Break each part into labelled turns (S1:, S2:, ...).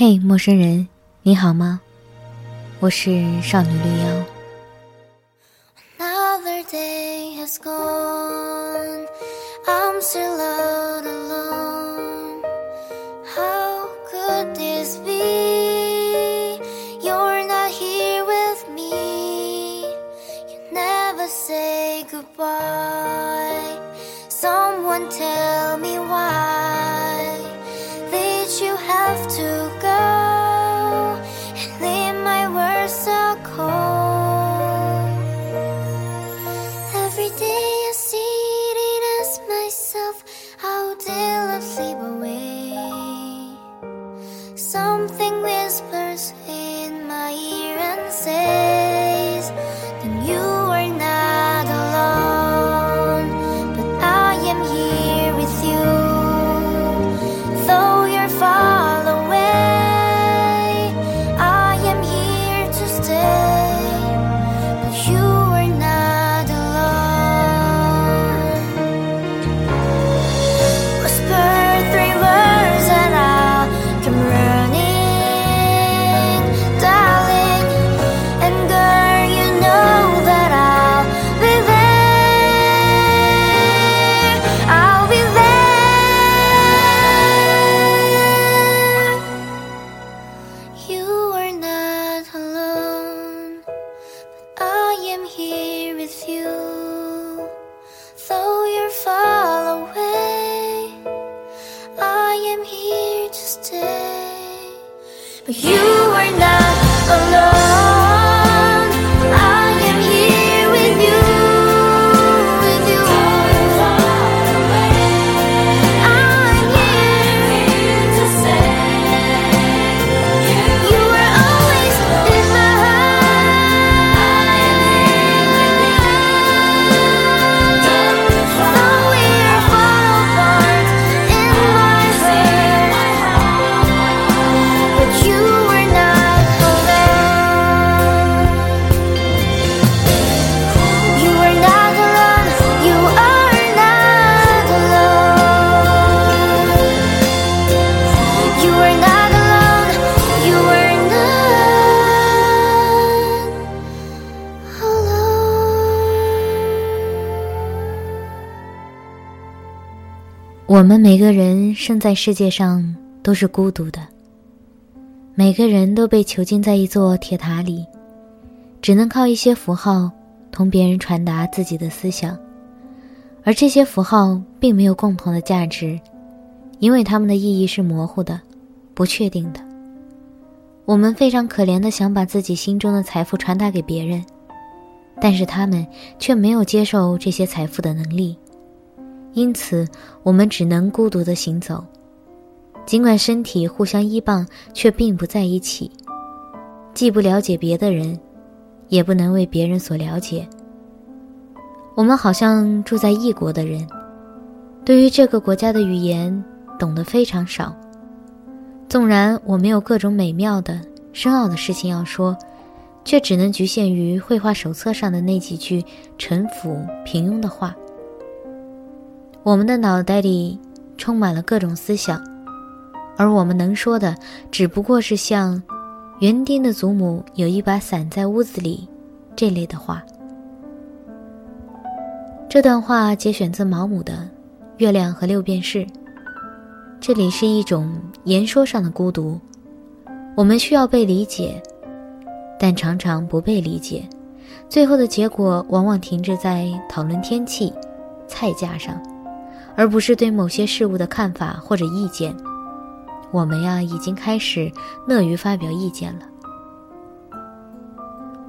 S1: 嘿，陌生人，你好吗？我是少女绿妖。
S2: Another day has gone. I'm still Every day I see
S1: 我们每个人生在世界上都是孤独的，每个人都被囚禁在一座铁塔里，只能靠一些符号同别人传达自己的思想，而这些符号并没有共同的价值，因为它们的意义是模糊的、不确定的。我们非常可怜的想把自己心中的财富传达给别人，但是他们却没有接受这些财富的能力。因此，我们只能孤独地行走，尽管身体互相依傍，却并不在一起，既不了解别的人，也不能为别人所了解。我们好像住在异国的人，对于这个国家的语言懂得非常少。纵然我没有各种美妙的、深奥的事情要说，却只能局限于绘画手册上的那几句陈腐平庸的话。我们的脑袋里充满了各种思想，而我们能说的只不过是像“园丁的祖母有一把伞在屋子里”这类的话。这段话节选自毛姆的《月亮和六便士》。这里是一种言说上的孤独，我们需要被理解，但常常不被理解，最后的结果往往停滞在讨论天气、菜价上。而不是对某些事物的看法或者意见，我们呀已经开始乐于发表意见了。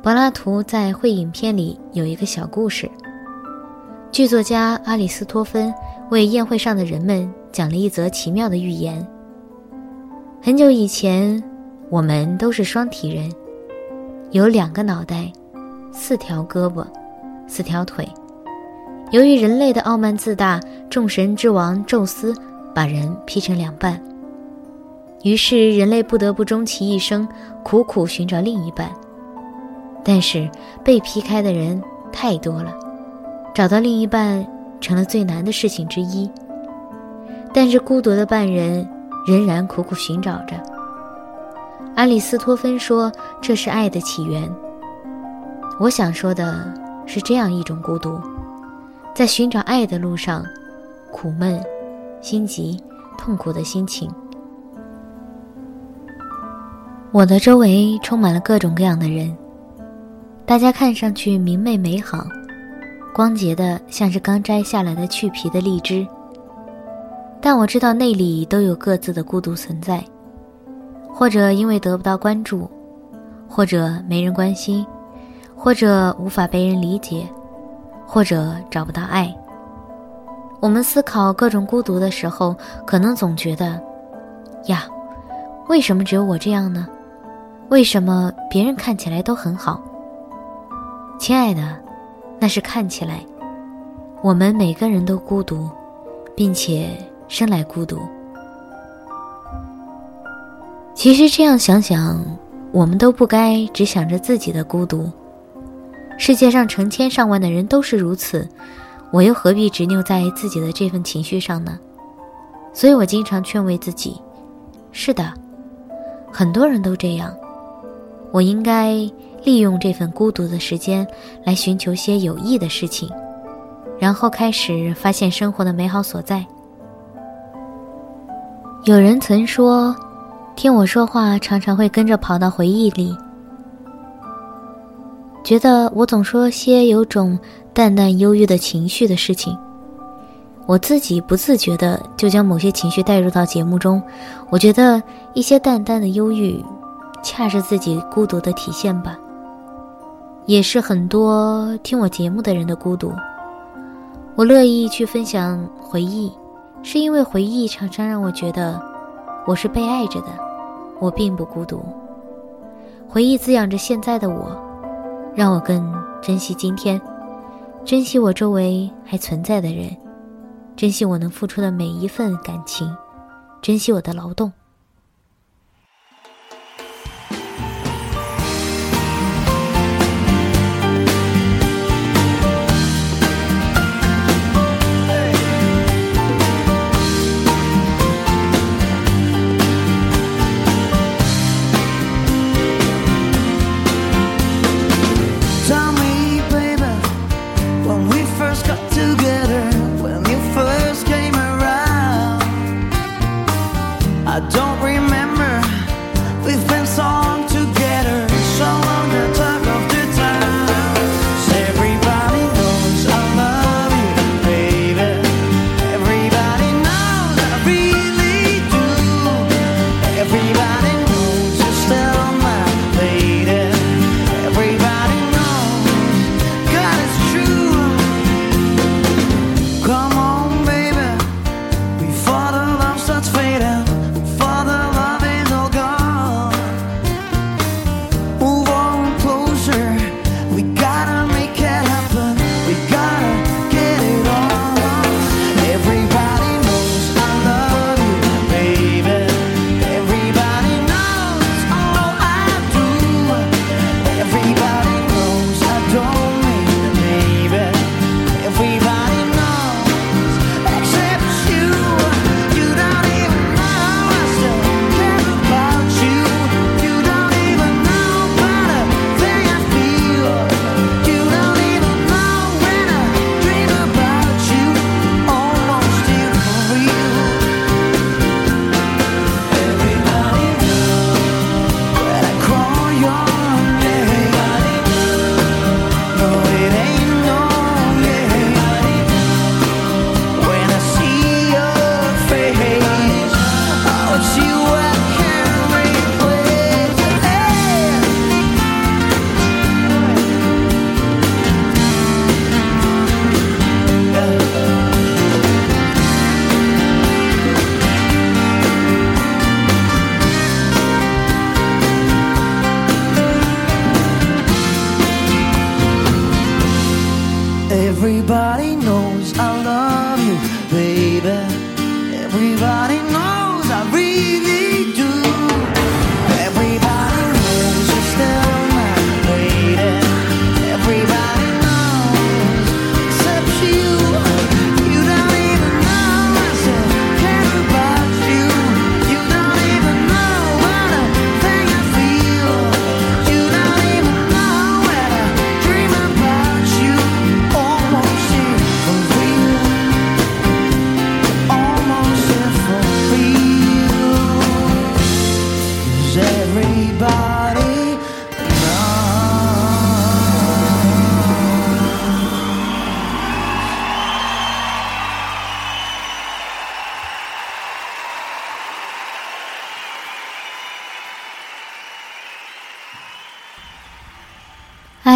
S1: 柏拉图在《会影片》里有一个小故事。剧作家阿里斯托芬为宴会上的人们讲了一则奇妙的寓言。很久以前，我们都是双体人，有两个脑袋，四条胳膊，四条腿。由于人类的傲慢自大，众神之王宙斯把人劈成两半。于是人类不得不终其一生苦苦寻找另一半。但是被劈开的人太多了，找到另一半成了最难的事情之一。但是孤独的半人仍然苦苦寻找着，
S3: 阿里斯托芬说这是爱的起源。我想说的是这样一种孤独，在寻找爱的路上，苦闷、心急、痛苦的心情。我的周围充满了各种各样的人，大家看上去明媚美好，光洁的像是刚摘下来的去皮的荔枝。但我知道内里都有各自的孤独存在，或者因为得不到关注，或者没人关心，或者无法被人理解，或者找不到爱。我们思考各种孤独的时候，可能总觉得，呀，为什么只有我这样呢？为什么别人看起来都很好？亲爱的，那是看起来。我们每个人都孤独，并且生来孤独。其实这样想想，我们都不该只想着自己的孤独。世界上成千上万的人都是如此，我又何必执拗在自己的这份情绪上呢？所以我经常劝慰自己：是的，很多人都这样。我应该利用这份孤独的时间来寻求些有益的事情，然后开始发现生活的美好所在。有人曾说，听我说话常常会跟着跑到回忆里，觉得我总说些有种淡淡忧郁的情绪的事情。我自己不自觉的就将某些情绪带入到节目中，我觉得一些淡淡的忧郁。恰是自己孤独的体现吧，也是很多听我节目的人的孤独。我乐意去分享回忆，是因为回忆常常让我觉得我是被爱着的，我并不孤独。回忆滋养着现在的我，让我更珍惜今天，珍惜我周围还存在的人，珍惜我能付出的每一份感情，珍惜我的劳动。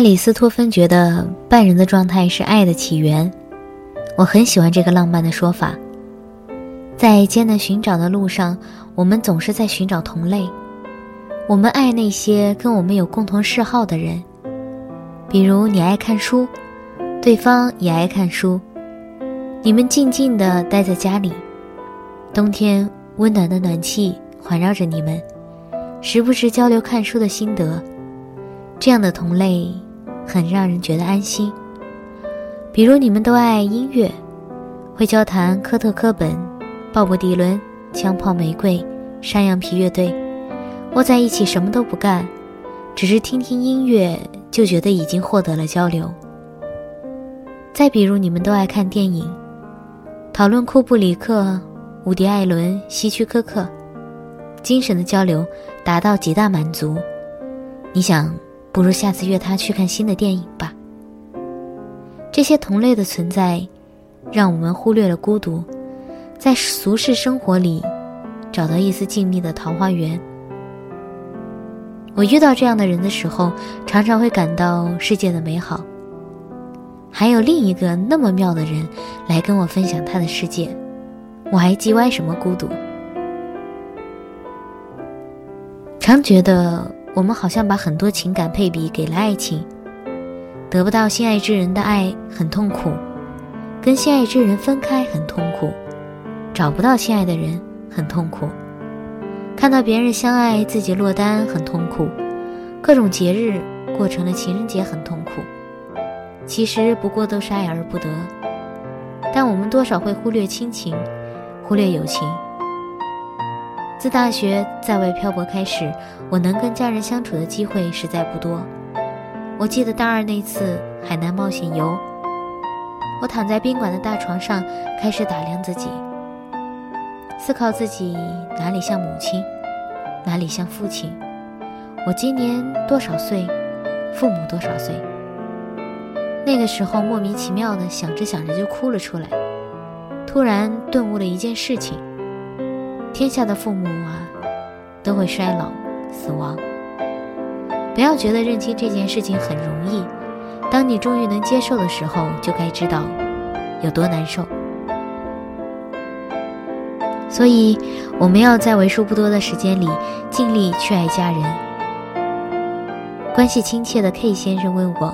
S1: 里斯托芬觉得半人的状态是爱的起源，我很喜欢这个浪漫的说法。在艰难寻找的路上，我们总是在寻找同类。我们爱那些跟我们有共同嗜好的人，比如你爱看书，对方也爱看书。你们静静地待在家里，冬天温暖的暖气环绕着你们，时不时交流看书的心得。这样的同类，很让人觉得安心。比如你们都爱音乐，会交谈科特·科本、鲍勃·迪伦、枪炮玫瑰、山羊皮乐队，窝在一起什么都不干，只是听听音乐，就觉得已经获得了交流。再比如你们都爱看电影，讨论库布里克、伍迪·艾伦、希区柯克，精神的交流达到极大满足。你想？不如下次约他去看新的电影吧。这些同类的存在，让我们忽略了孤独，在俗世生活里找到一丝静谧的桃花源。我遇到这样的人的时候，常常会感到世界的美好。还有另一个那么妙的人来跟我分享他的世界，我还叽歪什么孤独？常觉得。我们好像把很多情感配比给了爱情，得不到心爱之人的爱很痛苦，跟心爱之人分开很痛苦，找不到心爱的人很痛苦，看到别人相爱自己落单很痛苦，各种节日过成了情人节很痛苦。其实不过都是爱而不得，但我们多少会忽略亲情，忽略友情。自大学在外漂泊开始，我能跟家人相处的机会实在不多。我记得大二那次海南冒险游，我躺在宾馆的大床上，开始打量自己，思考自己哪里像母亲，哪里像父亲。我今年多少岁，父母多少岁？那个时候莫名其妙的想着想着就哭了出来，突然顿悟了一件事情。天下的父母啊，都会衰老、死亡。不要觉得认清这件事情很容易，当你终于能接受的时候，就该知道有多难受。所以，我们要在为数不多的时间里尽力去爱家人。关系亲切的 K 先生问我：“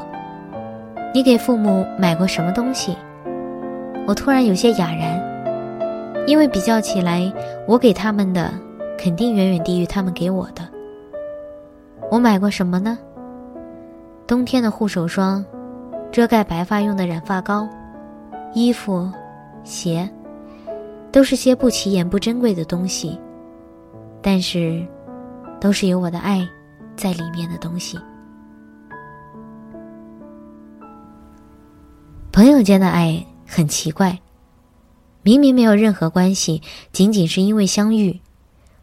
S1: 你给父母买过什么东西？”我突然有些哑然。因为比较起来，我给他们的肯定远远低于他们给我的。我买过什么呢？冬天的护手霜，遮盖白发用的染发膏，衣服、鞋，都是些不起眼、不珍贵的东西，但是，都是有我的爱在里面的东西。朋友间的爱很奇怪。明明没有任何关系，仅仅是因为相遇，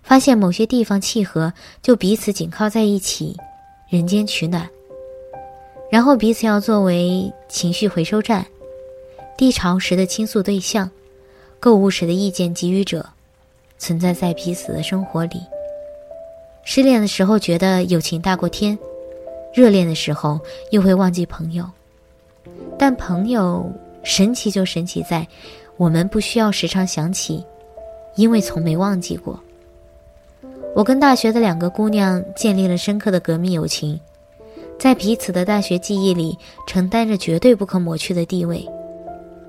S1: 发现某些地方契合，就彼此紧靠在一起，人间取暖。然后彼此要作为情绪回收站，低潮时的倾诉对象，购物时的意见给予者，存在在彼此的生活里。失恋的时候觉得友情大过天，热恋的时候又会忘记朋友。但朋友神奇就神奇在。我们不需要时常想起，因为从没忘记过。我跟大学的两个姑娘建立了深刻的革命友情，在彼此的大学记忆里承担着绝对不可抹去的地位。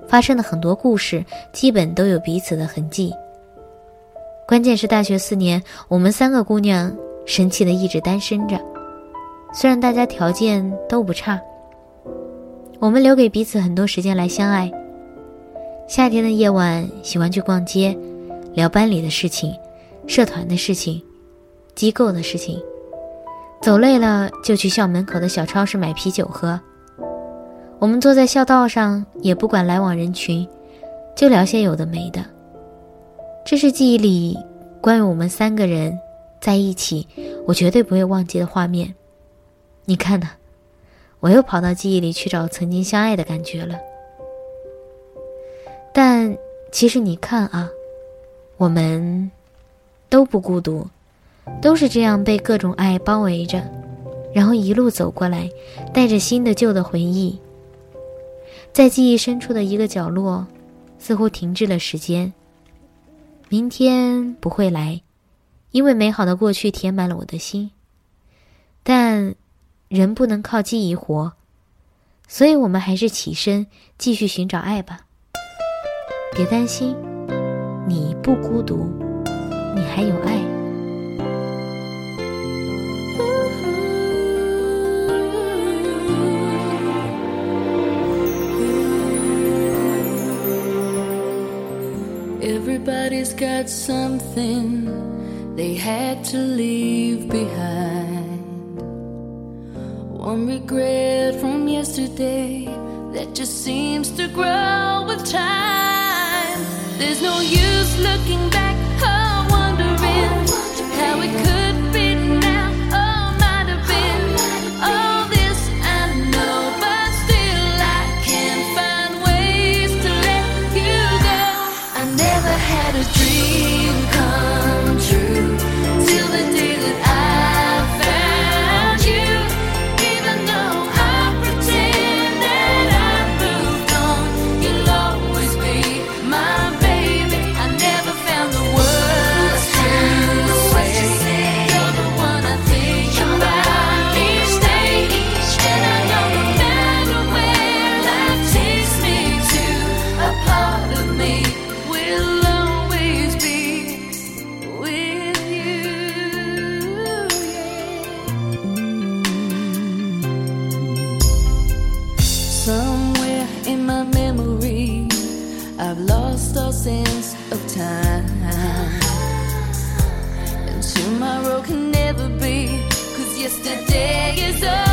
S1: 发生的很多故事，基本都有彼此的痕迹。关键是大学四年，我们三个姑娘神奇的一直单身着，虽然大家条件都不差，我们留给彼此很多时间来相爱。夏天的夜晚，喜欢去逛街，聊班里的事情、社团的事情、机构的事情。走累了，就去校门口的小超市买啤酒喝。我们坐在校道上，也不管来往人群，就聊些有的没的。这是记忆里关于我们三个人在一起，我绝对不会忘记的画面。你看呢？我又跑到记忆里去找曾经相爱的感觉了。但其实你看啊，我们都不孤独，都是这样被各种爱包围着，然后一路走过来，带着新的旧的回忆，在记忆深处的一个角落，似乎停滞了时间。明天不会来，因为美好的过去填满了我的心。但人不能靠记忆活，所以我们还是起身继续寻找爱吧。别担心，你不孤独，你还有爱。
S4: Everybody's got something they had to leave behind. One regret from yesterday that just seems to grow with time. There's no use looking back or wondering how it could Yesterday is over.